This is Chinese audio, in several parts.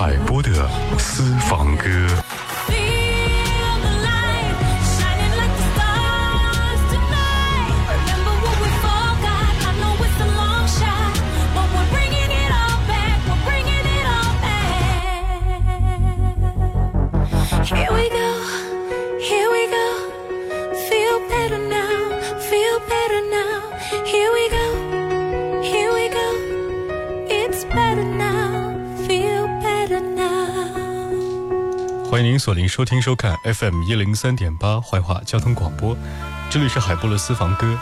海波的私房歌。收听收看 FM 一零三点八怀化交通广播，这里是海波的私房歌。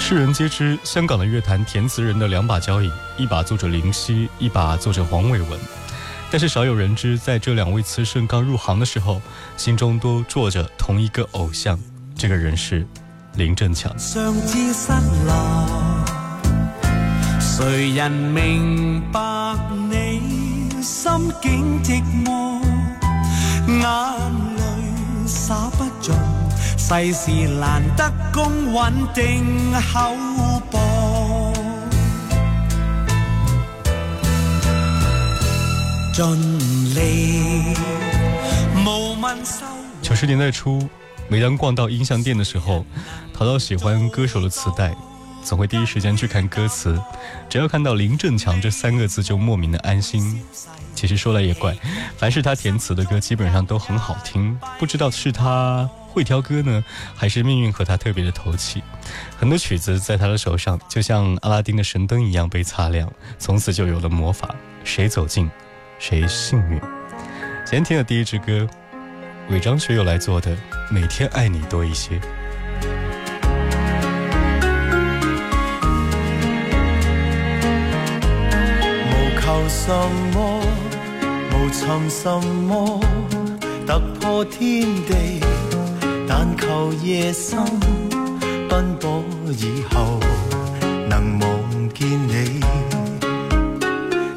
世人皆知，香港的乐坛填词人的两把交椅，一把作者林夕，一把作者黄伟文。但是少有人知，在这两位词圣刚入行的时候，心中都坐着同一个偶像，这个人是林振强。谁人明白你心境寂寞？眼泪洒不尽，世事难得公允定厚薄。尽力无问收。九十年代初，每当逛到音像店的时候，淘到喜欢歌手的磁带。总会第一时间去看歌词，只要看到林振强这三个字就莫名的安心。其实说来也怪，凡是他填词的歌基本上都很好听，不知道是他会挑歌呢，还是命运和他特别的投契。很多曲子在他的手上就像阿拉丁的神灯一样被擦亮，从此就有了魔法，谁走近，谁幸运。今天听的第一支歌，伪装学友来做的《每天爱你多一些》。什么？无寻什么突破天地，但求夜深奔波以后能望见你。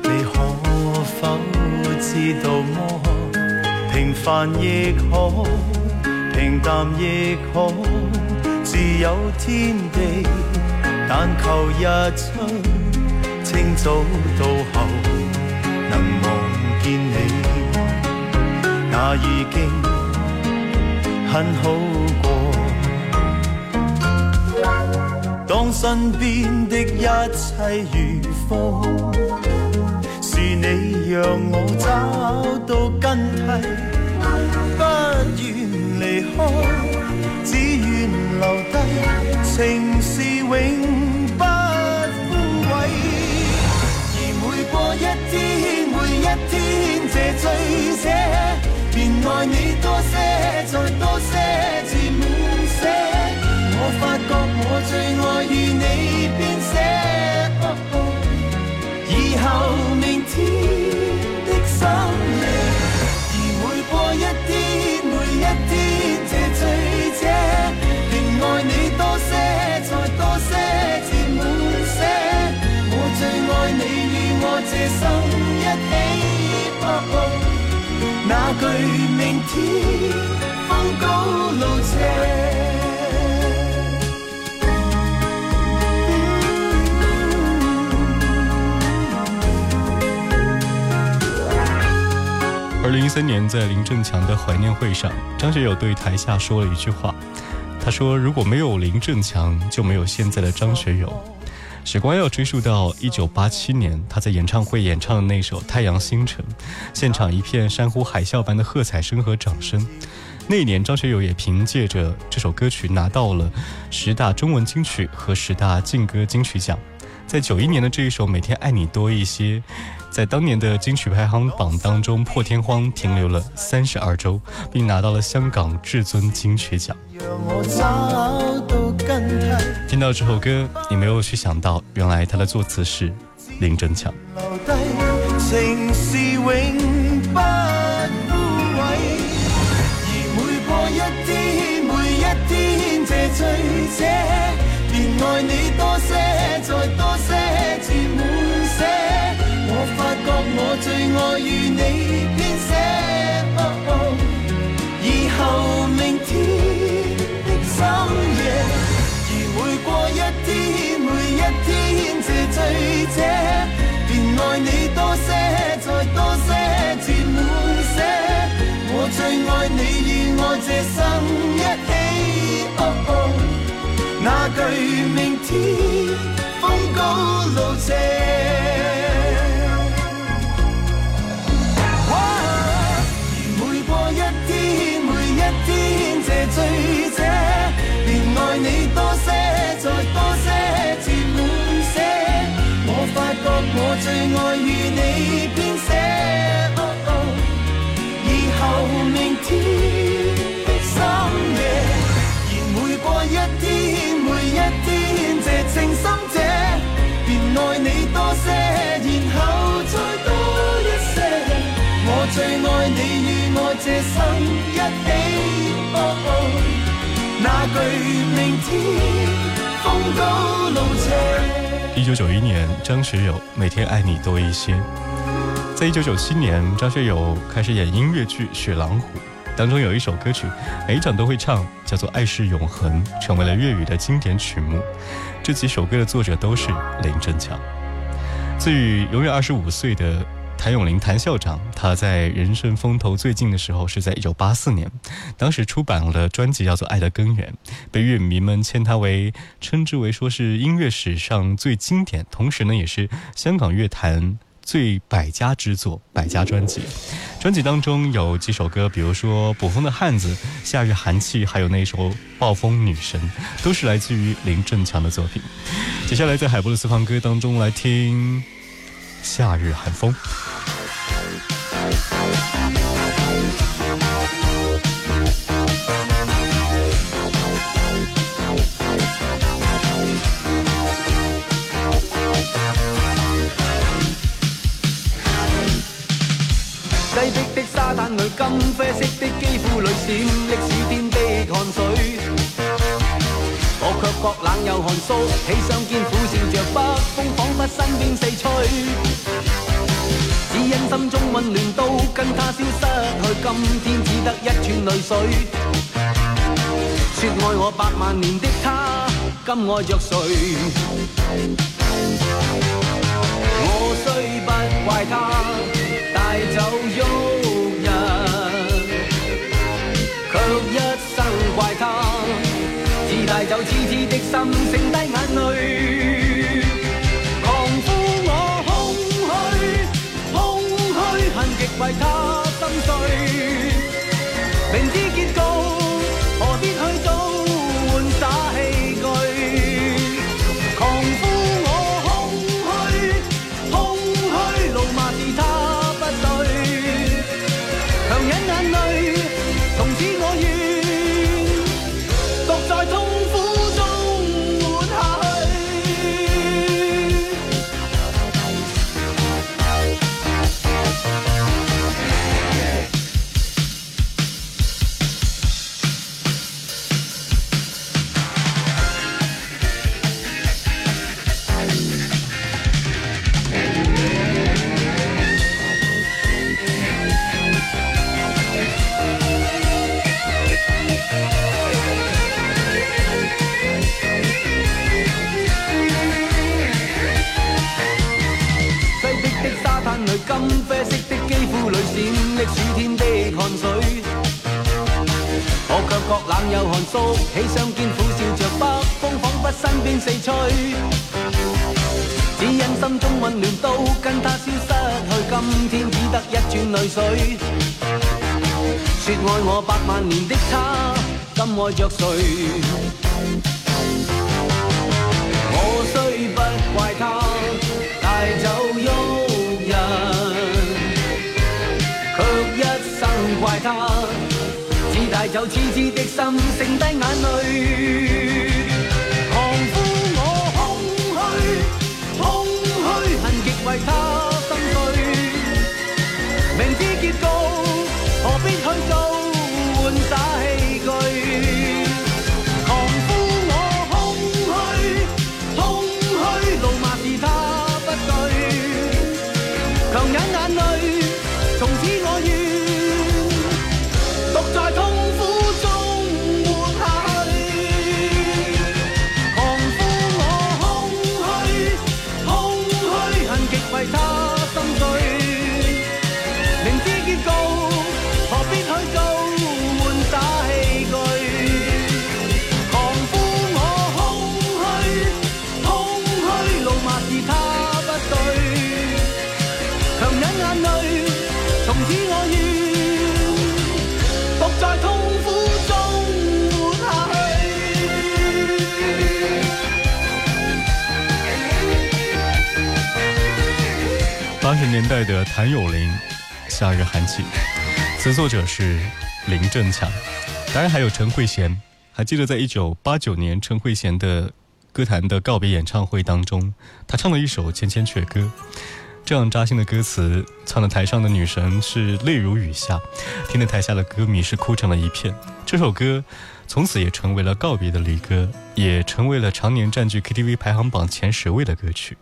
你可否知道么？平凡亦可，平淡亦可，自有天地。但求日出清早到后。能望，那已经很好过。当身边的一切如风，是你让我找到根蒂，不愿离开，只愿留低，情是永。醉者，爱你多些，再多些，至满些。我发觉我最爱与你编写，以后明天的心夜。而每过一天，每一天，这醉者，便爱你多些，再多些，至满些。我最爱你与我这生一起。句明天风高路斜。二零一三年，在林振强的怀念会上，张学友对台下说了一句话，他说：“如果没有林振强，就没有现在的张学友。”时光要追溯到一九八七年，他在演唱会演唱的那首《太阳星辰》，现场一片山呼海啸般的喝彩声和掌声。那一年，张学友也凭借着这首歌曲拿到了十大中文金曲和十大劲歌金曲奖。在九一年的这一首《每天爱你多一些》，在当年的金曲排行榜当中破天荒停留了三十二周，并拿到了香港至尊金曲奖。听到这首歌，你没有去想到，原来它的作词是林振强。爱你多些，再多些，我发觉我最爱与你编写。以后明天的深夜，而每过一天，每一天这醉者，便爱你多些，再多些，字满写。我最爱你与我这生一起。那句明天最爱你与我这生一起。那句明天风高路斜。一九九一年，张学友每天爱你多一些。在一九九七年，张学友开始演音乐剧《雪狼湖》。当中有一首歌曲，每一场都会唱，叫做《爱是永恒》，成为了粤语的经典曲目。这几首歌的作者都是林振强。自与永远二十五岁的谭咏麟谭校长，他在人生风头最劲的时候是在一九八四年，当时出版了专辑叫做《爱的根源》，被乐迷们称他为称之为说是音乐史上最经典，同时呢也是香港乐坛。最百家之作，百家专辑，专辑当中有几首歌，比如说《捕风的汉子》《夏日寒气》，还有那首《暴风女神》，都是来自于林振强的作品。接下来在海波的私房歌当中来听《夏日寒风》。挤迫的沙滩里，金啡色的肌肤里闪历暑天的汗水。觉冷又寒肃，起双肩苦笑着北风，仿佛身边四吹。只因心中温暖都跟他消失去，今天只得一串泪水。说爱我百万年的他，今爱着谁？我虽不怪他。带走就痴痴的心，剩低眼泪。狂呼我空虚，空虚，恨极为他冷又寒缩起相肩苦笑着北风，仿佛身边四吹。只因心中温暖都跟他消失去，今天只得一串泪水。说爱我百万年的他，今爱着谁？我虽不怪他。有痴痴的心剩低眼泪，狂呼我空虚，空虚，恨极为他。八十年代的谭咏麟，《夏日寒气》，词作者是林振强，当然还有陈慧娴。还记得在一九八九年陈慧娴的歌坛的告别演唱会当中，她唱了一首《千千阙歌》，这样扎心的歌词，唱的台上的女神是泪如雨下，听得台下的歌迷是哭成了一片。这首歌。从此也成为了告别的离歌，也成为了常年占据 KTV 排行榜前十位的歌曲。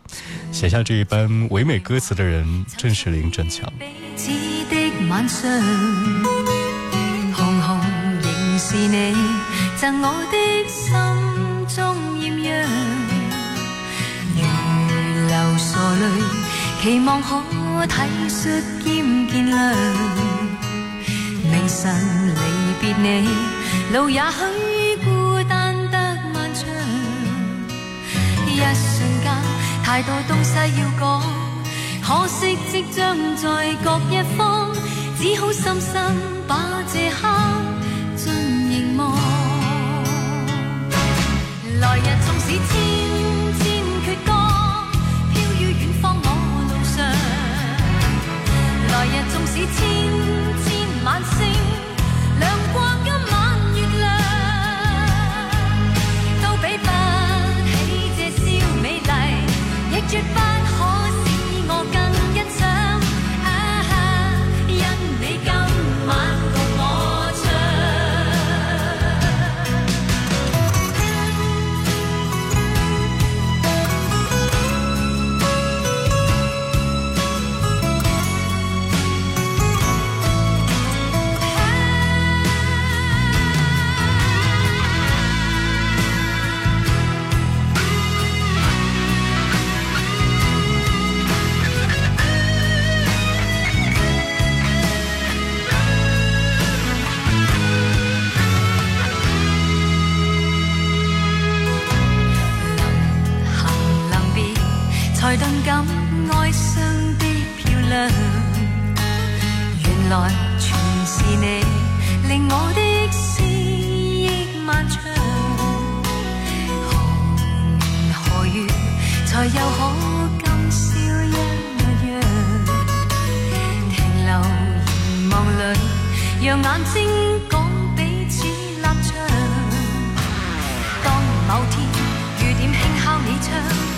写下这一般唯美歌词的人，正是林振强。期望可体恤兼见谅，明晨离别你。路也许孤单得漫长，一瞬间太多东西要讲，可惜即将在各一方，只好深深把这刻 later.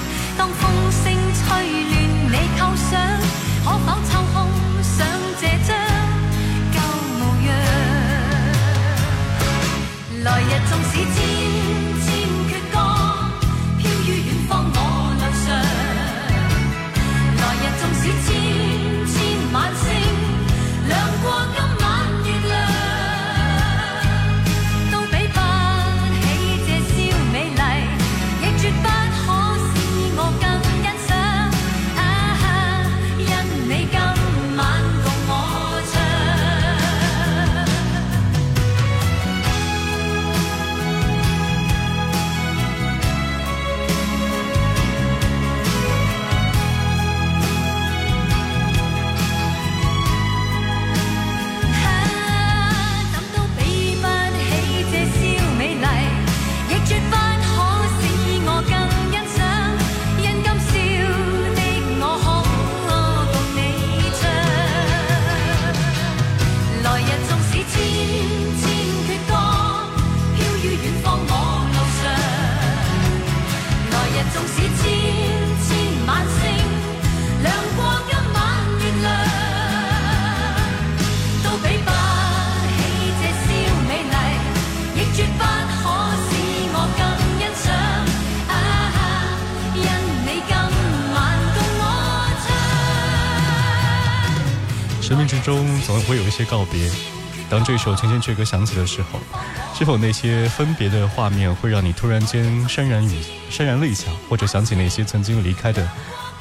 中总会有一些告别。当这首《千千阙歌》响起的时候，是否那些分别的画面会让你突然间潸然雨潸然泪下，或者想起那些曾经离开的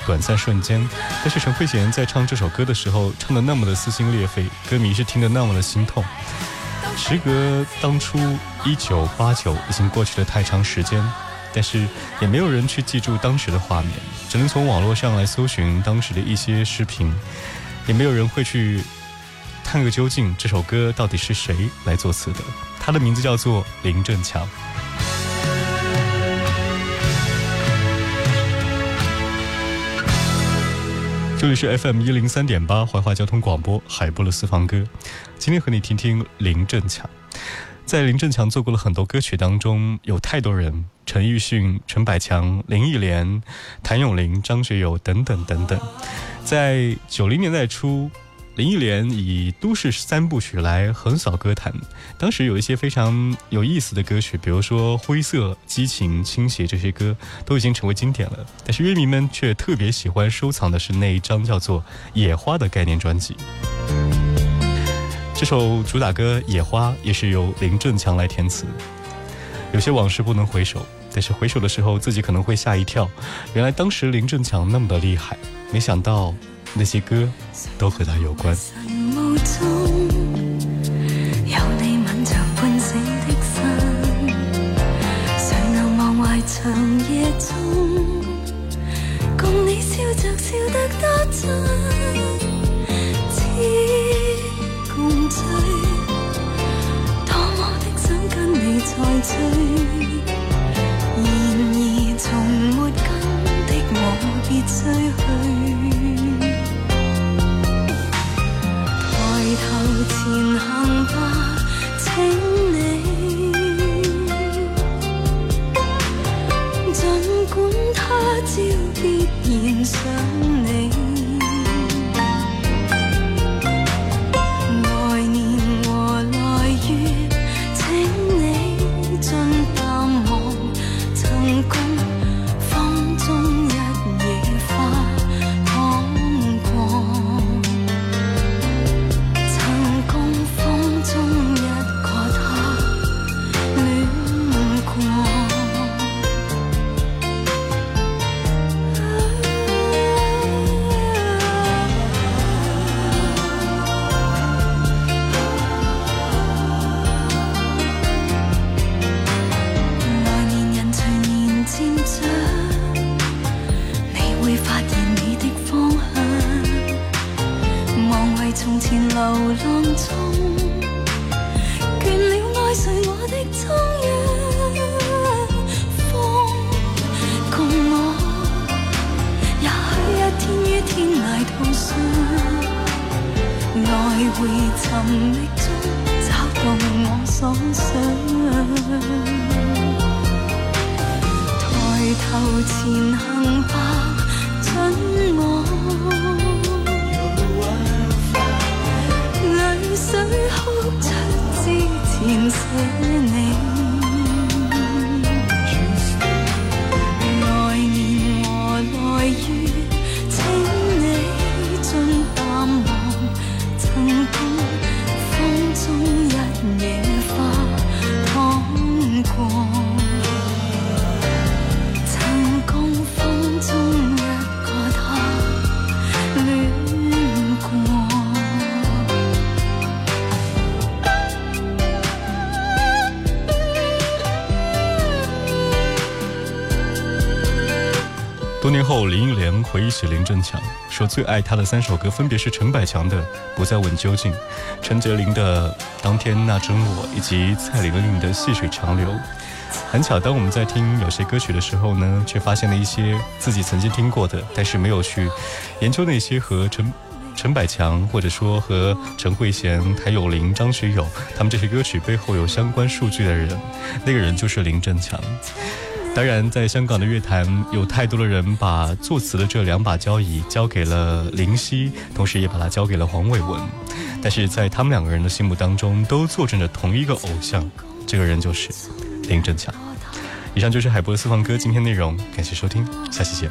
短暂瞬间？但是陈慧娴在唱这首歌的时候，唱的那么的撕心裂肺，歌迷是听得那么的心痛。时隔当初一九八九，已经过去了太长时间，但是也没有人去记住当时的画面，只能从网络上来搜寻当时的一些视频，也没有人会去。探个究竟，这首歌到底是谁来作词的？他的名字叫做林振强。这里是 FM 一零三点八怀化交通广播海波的私房歌，今天和你听听林振强。在林振强做过了很多歌曲当中，有太多人：陈奕迅、陈百强、林忆莲、谭咏麟、张学友等等等等。在九零年代初。林忆莲以都市三部曲来横扫歌坛，当时有一些非常有意思的歌曲，比如说《灰色》《激情》《倾斜》这些歌都已经成为经典了。但是乐迷们却特别喜欢收藏的是那一张叫做《野花》的概念专辑。这首主打歌《野花》也是由林振强来填词。有些往事不能回首，但是回首的时候自己可能会吓一跳，原来当时林振强那么的厉害，没想到。那些歌都和他有关。有你吻着半死的心，谁能忘怀长夜中，共你笑着笑得多真，似共醉，多么的想跟你再追，我别多年后，林忆莲回忆起林振强，说最爱他的三首歌分别是陈百强的《不再问究竟》，陈洁灵的《当天那真我》，以及蔡玲玲的《细水长流》。很巧，当我们在听有些歌曲的时候呢，却发现了一些自己曾经听过的，但是没有去研究那些和陈陈百强，或者说和陈慧娴、谭咏麟、张学友他们这些歌曲背后有相关数据的人，那个人就是林振强。当然，在香港的乐坛，有太多的人把作词的这两把交椅交给了林夕，同时也把它交给了黄伟文。但是在他们两个人的心目当中，都坐镇着同一个偶像，这个人就是林振强。以上就是海波的私房歌今天内容，感谢收听，下期见。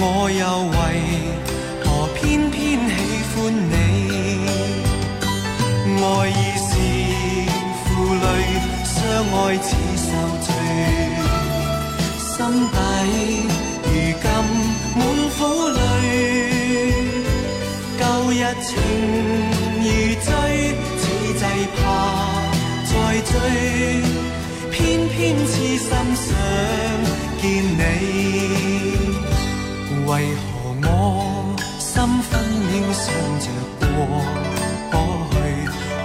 我又为何偏偏喜欢你？爱已是负累，相爱似